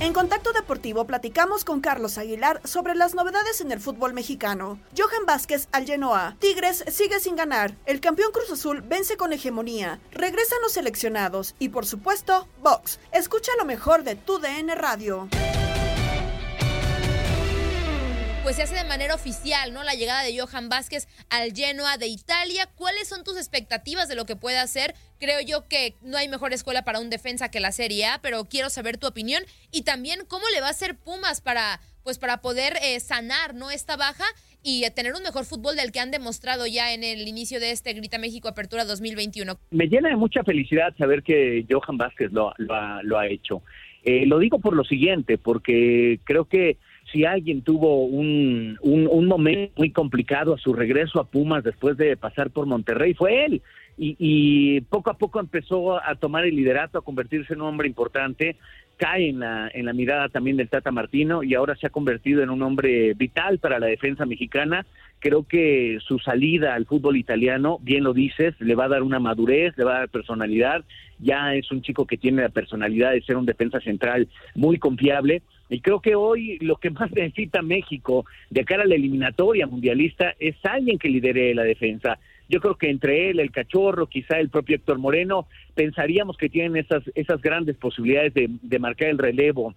En Contacto Deportivo platicamos con Carlos Aguilar sobre las novedades en el fútbol mexicano. Johan Vázquez al Genoa. Tigres sigue sin ganar. El campeón Cruz Azul vence con hegemonía. Regresan los seleccionados. Y por supuesto, Vox. Escucha lo mejor de tu DN Radio. Pues se hace de manera oficial, ¿no? La llegada de Johan Vázquez al Genoa de Italia. ¿Cuáles son tus expectativas de lo que puede hacer? Creo yo que no hay mejor escuela para un defensa que la Serie A, pero quiero saber tu opinión y también cómo le va a hacer Pumas para pues para poder eh, sanar no esta baja y eh, tener un mejor fútbol del que han demostrado ya en el inicio de este Grita México Apertura 2021. Me llena de mucha felicidad saber que Johan Vázquez lo, lo, ha, lo ha hecho. Eh, lo digo por lo siguiente, porque creo que si alguien tuvo un, un, momento muy complicado a su regreso a Pumas después de pasar por Monterrey, fue él. Y, y, poco a poco empezó a tomar el liderato, a convertirse en un hombre importante, cae en la, en la mirada también del Tata Martino y ahora se ha convertido en un hombre vital para la defensa mexicana. Creo que su salida al fútbol italiano, bien lo dices, le va a dar una madurez, le va a dar personalidad. Ya es un chico que tiene la personalidad de ser un defensa central muy confiable. Y creo que hoy lo que más necesita México de cara a la eliminatoria mundialista es alguien que lidere la defensa. Yo creo que entre él, el cachorro, quizá el propio Héctor Moreno, pensaríamos que tienen esas, esas grandes posibilidades de, de marcar el relevo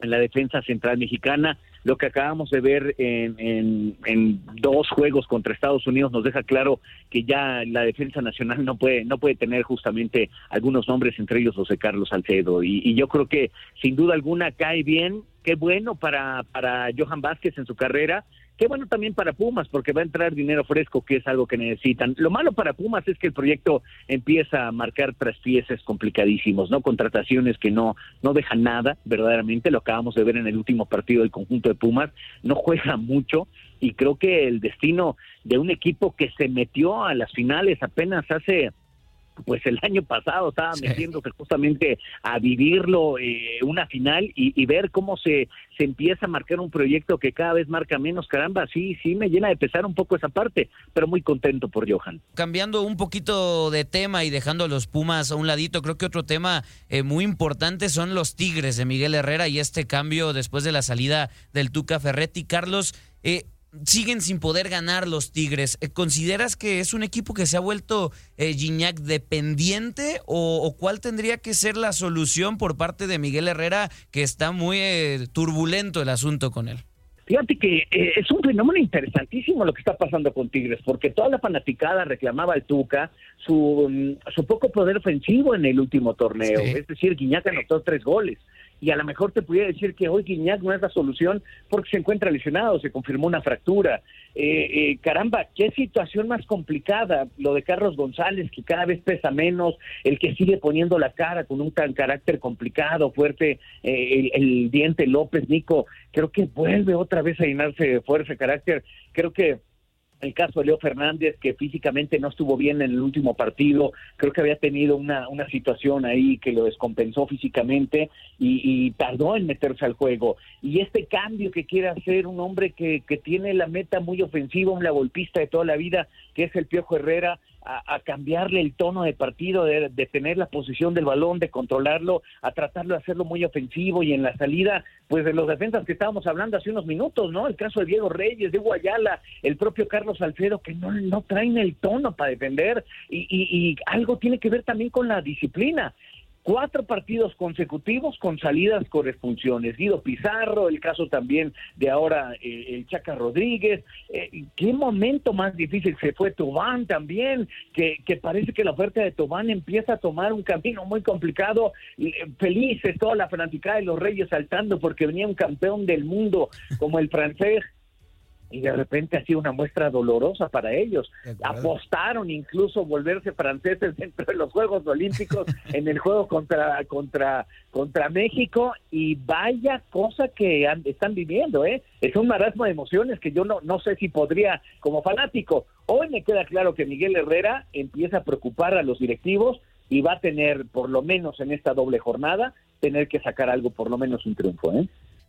en la defensa central mexicana. Lo que acabamos de ver en, en, dos juegos contra Estados Unidos nos deja claro que ya la defensa nacional no puede no puede tener justamente algunos nombres, entre ellos los de Carlos Salcedo. Y, y yo creo que sin duda alguna cae bien. Qué bueno para, para Johan Vázquez en su carrera. Qué bueno también para Pumas, porque va a entrar dinero fresco, que es algo que necesitan. Lo malo para Pumas es que el proyecto empieza a marcar traspieces complicadísimos, ¿no? Contrataciones que no, no dejan nada, verdaderamente. Lo acabamos de ver en el último partido del conjunto de Pumas. No juega mucho y creo que el destino de un equipo que se metió a las finales apenas hace pues el año pasado estaba sí. metiéndose justamente a vivirlo eh, una final y, y, ver cómo se, se empieza a marcar un proyecto que cada vez marca menos, caramba, sí, sí me llena de pesar un poco esa parte, pero muy contento por Johan. Cambiando un poquito de tema y dejando a los Pumas a un ladito, creo que otro tema eh, muy importante son los Tigres de Miguel Herrera y este cambio después de la salida del Tuca Ferretti. Carlos, eh, siguen sin poder ganar los Tigres. ¿Consideras que es un equipo que se ha vuelto eh, Gignac dependiente o, o, cuál tendría que ser la solución por parte de Miguel Herrera que está muy eh, turbulento el asunto con él? Fíjate que eh, es un fenómeno interesantísimo lo que está pasando con Tigres, porque toda la fanaticada reclamaba al Tuca su, mm, su poco poder ofensivo en el último torneo. Es decir, Guiñac anotó tres goles y a lo mejor te pudiera decir que hoy Guiñac no es la solución porque se encuentra lesionado, se confirmó una fractura. Eh, eh, caramba, qué situación más complicada lo de Carlos González, que cada vez pesa menos, el que sigue poniendo la cara con un tan carácter complicado, fuerte, eh, el, diente López, Nico, creo que vuelve otra vez a llenarse de fuerza, carácter, creo que el caso de Leo Fernández, que físicamente no estuvo bien en el último partido, creo que había tenido una, una situación ahí que lo descompensó físicamente y, y, tardó en meterse al juego. Y este cambio que quiere hacer un hombre que, que tiene la meta muy ofensiva, un golpista de toda la vida, que es el Piojo Herrera, a, cambiarle el tono de partido, de, tener la posición del balón, de controlarlo, a tratarlo de hacerlo muy ofensivo y en la salida, pues de los defensas que estábamos hablando hace unos minutos, ¿no? El caso de Diego Reyes, de Guayala, el propio Carlos Alfredo, que no, no traen el tono para defender y, y algo tiene que ver también con la disciplina cuatro partidos consecutivos con salidas corresponsiones. Guido Pizarro, el caso también de ahora eh, el Chaca Rodríguez. Eh, ¿Qué momento más difícil se fue Tobán también? Que, que parece que la oferta de Tobán empieza a tomar un camino muy complicado. Eh, felices toda la fanaticada de los Reyes saltando porque venía un campeón del mundo como el francés y de repente ha sido una muestra dolorosa para ellos. Apostaron incluso volverse franceses dentro de los Juegos Olímpicos en el juego contra contra contra México y vaya cosa que están viviendo, ¿eh? Es un marasmo de emociones que yo no no sé si podría como fanático. Hoy me queda claro que Miguel Herrera empieza a preocupar a los directivos y va a tener por lo menos en esta doble jornada tener que sacar algo por lo menos un triunfo, ¿eh?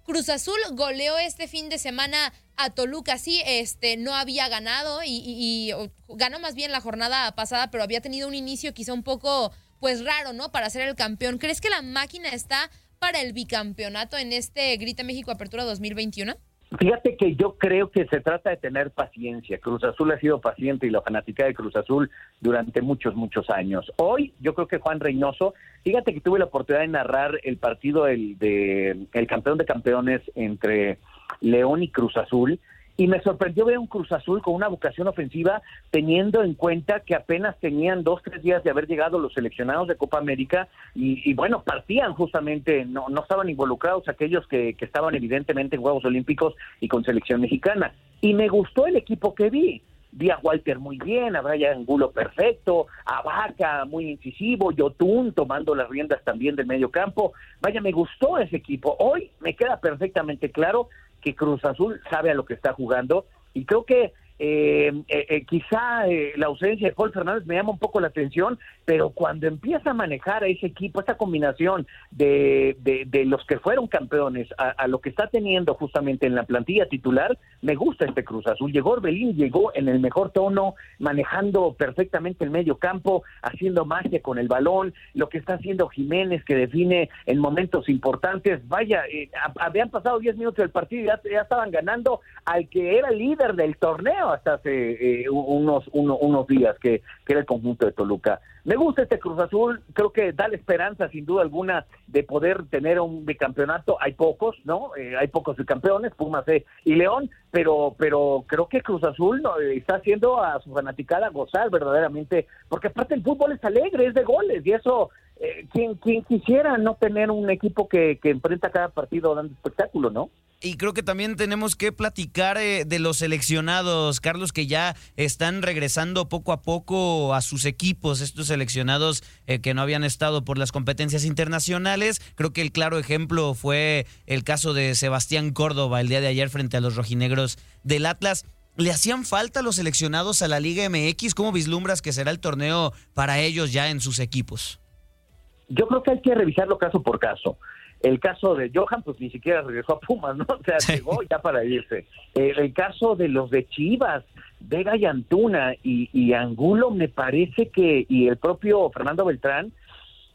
Cruz Azul goleó este fin de semana a Toluca. Sí, este, no había ganado y, ganó más bien la jornada pasada, pero había tenido un inicio quizá un poco, pues raro, ¿no? Para ser el campeón. ¿Crees que la máquina está para el bicampeonato en este Grita México Apertura 2021? Fíjate que yo creo que se trata de tener paciencia. Cruz Azul ha sido paciente y la fanática de Cruz Azul durante muchos, muchos años. Hoy yo creo que Juan Reynoso, fíjate que tuve la oportunidad de narrar el partido del de, el campeón de campeones entre León y Cruz Azul y me sorprendió ver un Cruz Azul con una vocación ofensiva, teniendo en cuenta que apenas tenían dos, tres días de haber llegado los seleccionados de Copa América y, bueno, partían justamente, no, no estaban involucrados aquellos que, que estaban evidentemente en Juegos Olímpicos y con selección mexicana. Y me gustó el equipo que vi vi a Walter muy bien, a Brian Angulo perfecto, a Vaca muy incisivo, Yotun tomando las riendas también del medio campo. Vaya, me gustó ese equipo. Hoy me queda perfectamente claro que Cruz Azul sabe a lo que está jugando y creo que eh, eh, eh, quizá eh, la ausencia de Paul Fernández me llama un poco la atención, pero cuando empieza a manejar a ese equipo, esta combinación de, de, los que fueron campeones a, lo que está teniendo justamente en la plantilla titular, me gusta este Cruz Azul. Llegó Orbelín, llegó en el mejor tono, manejando perfectamente el medio campo, haciendo magia con el balón, lo que está haciendo Jiménez, que define en momentos importantes. Vaya, habían pasado 10 minutos del partido y ya, ya estaban ganando al que era líder del torneo hasta hace eh, unos, unos días, que, era el conjunto de Toluca. Me gusta este Cruz Azul, creo que da la esperanza, sin duda alguna, de poder tener un bicampeonato. Hay pocos, ¿no? Eh, hay pocos bicampeones, Pumas e y León, pero, pero creo que Cruz Azul está haciendo a su fanaticada gozar verdaderamente, porque aparte el fútbol es alegre, es de goles, y eso eh, quien, quien quisiera no tener un equipo que, que enfrenta cada partido dando espectáculo, ¿no? Y creo que también tenemos que platicar eh, de los seleccionados, Carlos, que ya están regresando poco a poco a sus equipos, estos seleccionados eh, que no habían estado por las competencias internacionales. Creo que el claro ejemplo fue el caso de Sebastián Córdoba el día de ayer frente a los rojinegros del Atlas. ¿Le hacían falta los seleccionados a la Liga MX? ¿Cómo vislumbras que será el torneo para ellos ya en sus equipos? Yo creo que hay que revisarlo caso por caso. El caso de Johan, pues ni siquiera regresó a Pumas, ¿no? O sea, llegó ya para irse. Eh, el caso de los de Chivas, Vega y Antuna y, y Angulo, me parece que, y el propio Fernando Beltrán,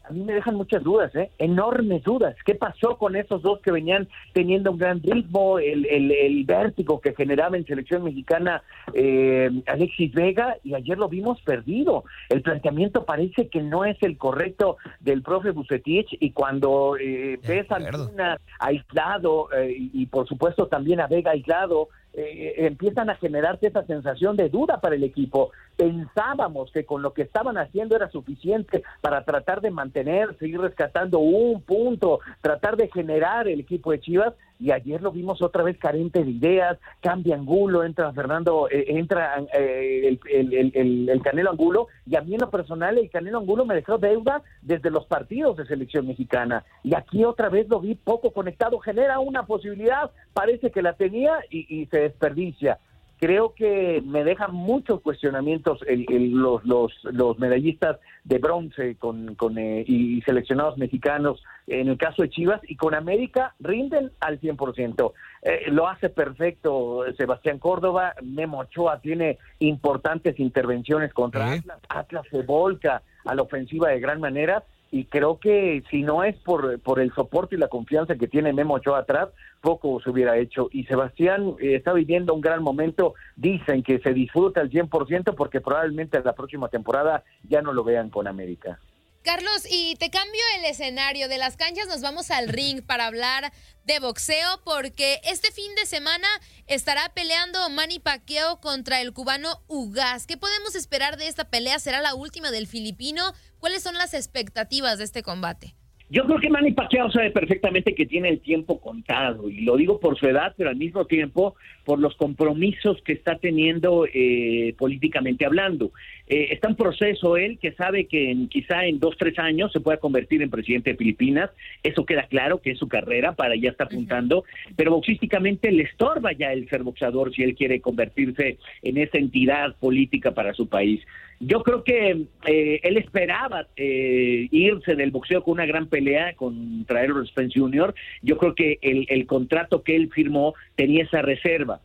a mí me dejan muchas dudas, ¿eh? enormes dudas. ¿Qué pasó con esos dos que venían teniendo un gran ritmo, el, el, vértigo que generaba en selección mexicana eh, Alexis Vega y ayer lo vimos perdido? El planteamiento parece que no es el correcto del profe Bucetich y cuando eh, ves a Antuna aislado eh, y por supuesto también a Vega aislado, eh, empiezan a generarse esa sensación de duda para el equipo. Pensábamos que con lo que estaban haciendo era suficiente para tratar de mantener, seguir rescatando un punto, tratar de generar el equipo de Chivas y ayer lo vimos otra vez carente de ideas, cambia Angulo, entra Fernando, eh, entra eh, el, el, Canelo Angulo, y a mí en lo personal el Canelo Angulo me dejó deuda desde los partidos de selección mexicana, y aquí otra vez lo vi poco conectado, genera una posibilidad, parece que la tenía y se desperdicia creo que me dejan muchos cuestionamientos los, los, los, medallistas de bronce con, con eh, y seleccionados mexicanos en el caso de Chivas y con América rinden al 100%. Eh, lo hace perfecto Sebastián Córdoba, Memo Ochoa tiene importantes intervenciones contra Atlas, Atlas se volca a la ofensiva de gran manera y creo que si no es por, por el soporte y la confianza que tiene Memo Ochoa atrás, poco se hubiera hecho. Y Sebastián eh, está viviendo un gran momento, dicen que se disfruta al 100% porque probablemente la próxima temporada ya no lo vean con América. Carlos, y te cambio el escenario. De las canchas nos vamos al ring para hablar de boxeo porque este fin de semana estará peleando Manny Pacquiao contra el cubano Ugas. ¿Qué podemos esperar de esta pelea? ¿Será la última del filipino? ¿Cuáles son las expectativas de este combate? Yo creo que Manny Pacquiao sabe perfectamente que tiene el tiempo contado y lo digo por su edad, pero al mismo tiempo por los compromisos que está teniendo eh, políticamente hablando. Eh, está en proceso él que sabe que en, quizá en dos, tres años se pueda convertir en presidente de Filipinas. Eso queda claro que es su carrera, para allá está apuntando, pero boxísticamente le estorba ya el ser boxeador si él quiere convertirse en esa entidad política para su país. Yo creo que eh, él esperaba eh, irse del boxeo con una gran pelea contra Errol Spence Jr. Yo creo que el, el contrato que él firmó tenía esa reserva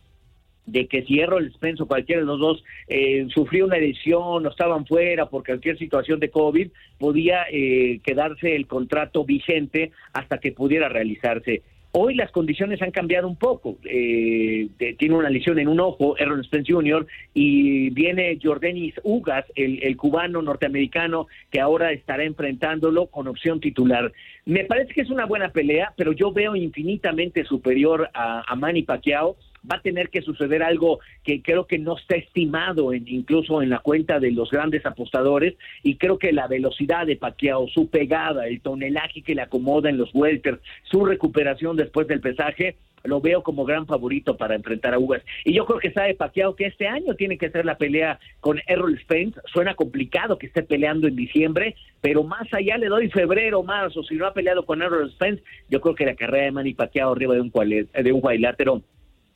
de que si Errol Spence o cualquiera de los dos eh, sufrió una lesión o estaban fuera por cualquier situación de COVID, podía eh, quedarse el contrato vigente hasta que pudiera realizarse. Hoy las condiciones han cambiado un poco. Eh, tiene una lesión en un ojo, Errol Spence Jr., y viene Jordanis Ugas, el, cubano norteamericano, que ahora estará enfrentándolo con opción titular. Me parece que es una buena pelea, pero yo veo infinitamente superior a, a Manny Pacquiao va a tener que suceder algo que creo que no está estimado en, incluso en la cuenta de los grandes apostadores y creo que la velocidad de Pacquiao, su pegada, el tonelaje que le acomoda en los welters, su recuperación después del pesaje, lo veo como gran favorito para enfrentar a Ugas. Y yo creo que sabe Pacquiao que este año tiene que ser la pelea con Errol Spence. Suena complicado que esté peleando en diciembre, pero más allá le doy febrero, marzo. Si no ha peleado con Errol Spence, yo creo que la carrera de Manny Pacquiao arriba de un, de un cuadrilátero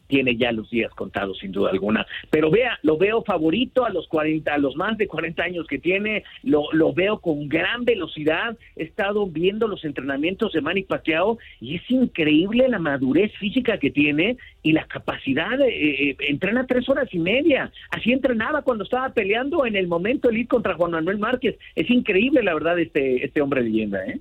tiene ya los días contados sin duda alguna. Pero vea, lo veo favorito a los 40, a los más de 40 años que tiene, lo, lo veo con gran velocidad. He estado viendo los entrenamientos de Manny Pacquiao y es increíble la madurez física que tiene y la capacidad, eh, eh, entrena tres horas y media. Así entrenaba cuando estaba peleando en el momento elite contra Juan Manuel Márquez. Es increíble la verdad este, este hombre de leyenda, ¿eh?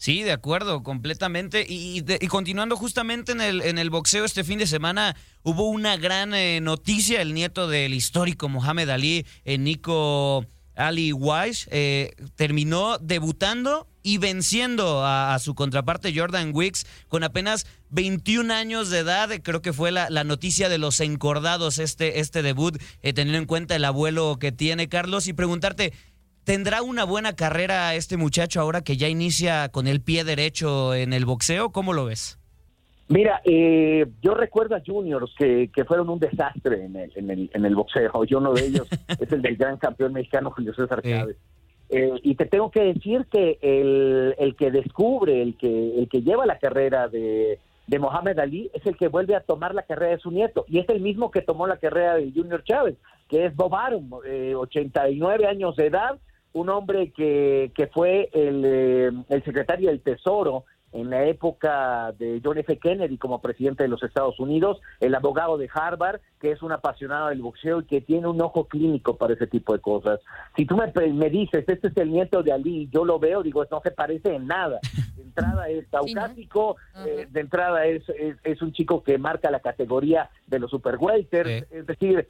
Sí, de acuerdo, completamente. Y, continuando justamente en el, en el boxeo este fin de semana, hubo una gran eh, noticia. El nieto del histórico Mohamed Ali, eh, Nico Ali Wise, eh, terminó debutando y venciendo a, su contraparte Jordan Wicks con apenas 21 años de edad. Creo que fue la, la noticia de los encordados este, este debut, teniendo en cuenta el abuelo que tiene Carlos. Y preguntarte, ¿Tendrá una buena carrera este muchacho ahora que ya inicia con el pie derecho en el boxeo? ¿Cómo lo ves? Mira, eh, yo recuerdo a juniors que, que fueron un desastre en el, en, el, en el boxeo. Yo uno de ellos es el del gran campeón mexicano Julio César Chávez. Eh, y te tengo que decir que el, el que descubre, el que, el que lleva la carrera de, de Mohamed Ali es el que vuelve a tomar la carrera de su nieto y es el mismo que tomó la carrera de Junior Chávez, que es Bob Arum, eh, 89 años de edad, un hombre que, que fue el, eh, el secretario del Tesoro en la época de John F. Kennedy como presidente de los Estados Unidos, el abogado de Harvard, que es un apasionado del boxeo y que tiene un ojo clínico para ese tipo de cosas. Si tú me, me dices, este es el nieto de Ali, yo lo veo, digo, no se parece en nada. De entrada es caucásico, eh, de entrada es, es, un chico que marca la categoría de los super es decir,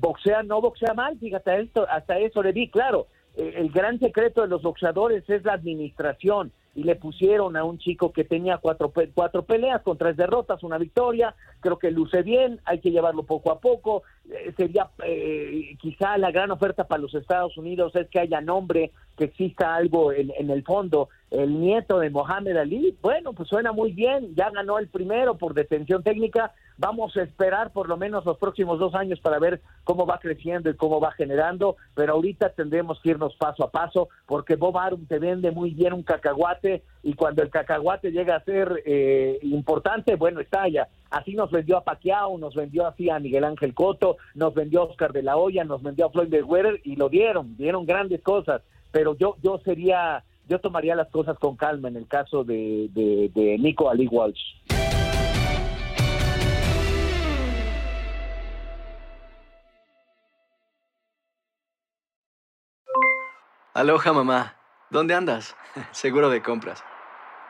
boxea, no boxea mal, fíjate, esto, hasta eso le di, claro, eh, el gran secreto de los boxeadores es la administración y le pusieron a un chico que tenía cuatro, cuatro peleas con tres derrotas, una victoria, creo que luce bien, hay que llevarlo poco a poco, eh, sería eh, quizá la gran oferta para los Estados Unidos es que haya nombre, que exista algo en, en el fondo, el nieto de Mohamed Ali, bueno, pues suena muy bien, ya ganó el primero por detención técnica, vamos a esperar por lo menos los próximos dos años para ver cómo va creciendo y cómo va generando, pero ahorita tendremos que irnos paso a paso, porque Bob Arum te vende muy bien un cacahuate y cuando el cacahuate llega a ser eh, importante, bueno, está ya. Así nos vendió a Pacquiao, nos vendió así a Miguel Ángel Coto, nos vendió a Oscar de la Hoya, nos vendió a Floyd Mayweather y lo dieron, dieron grandes cosas, pero yo yo sería yo tomaría las cosas con calma en el caso de, de, Nico Ali Walsh. Aloha mamá, ¿dónde andas? Seguro de compras.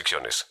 restricciones.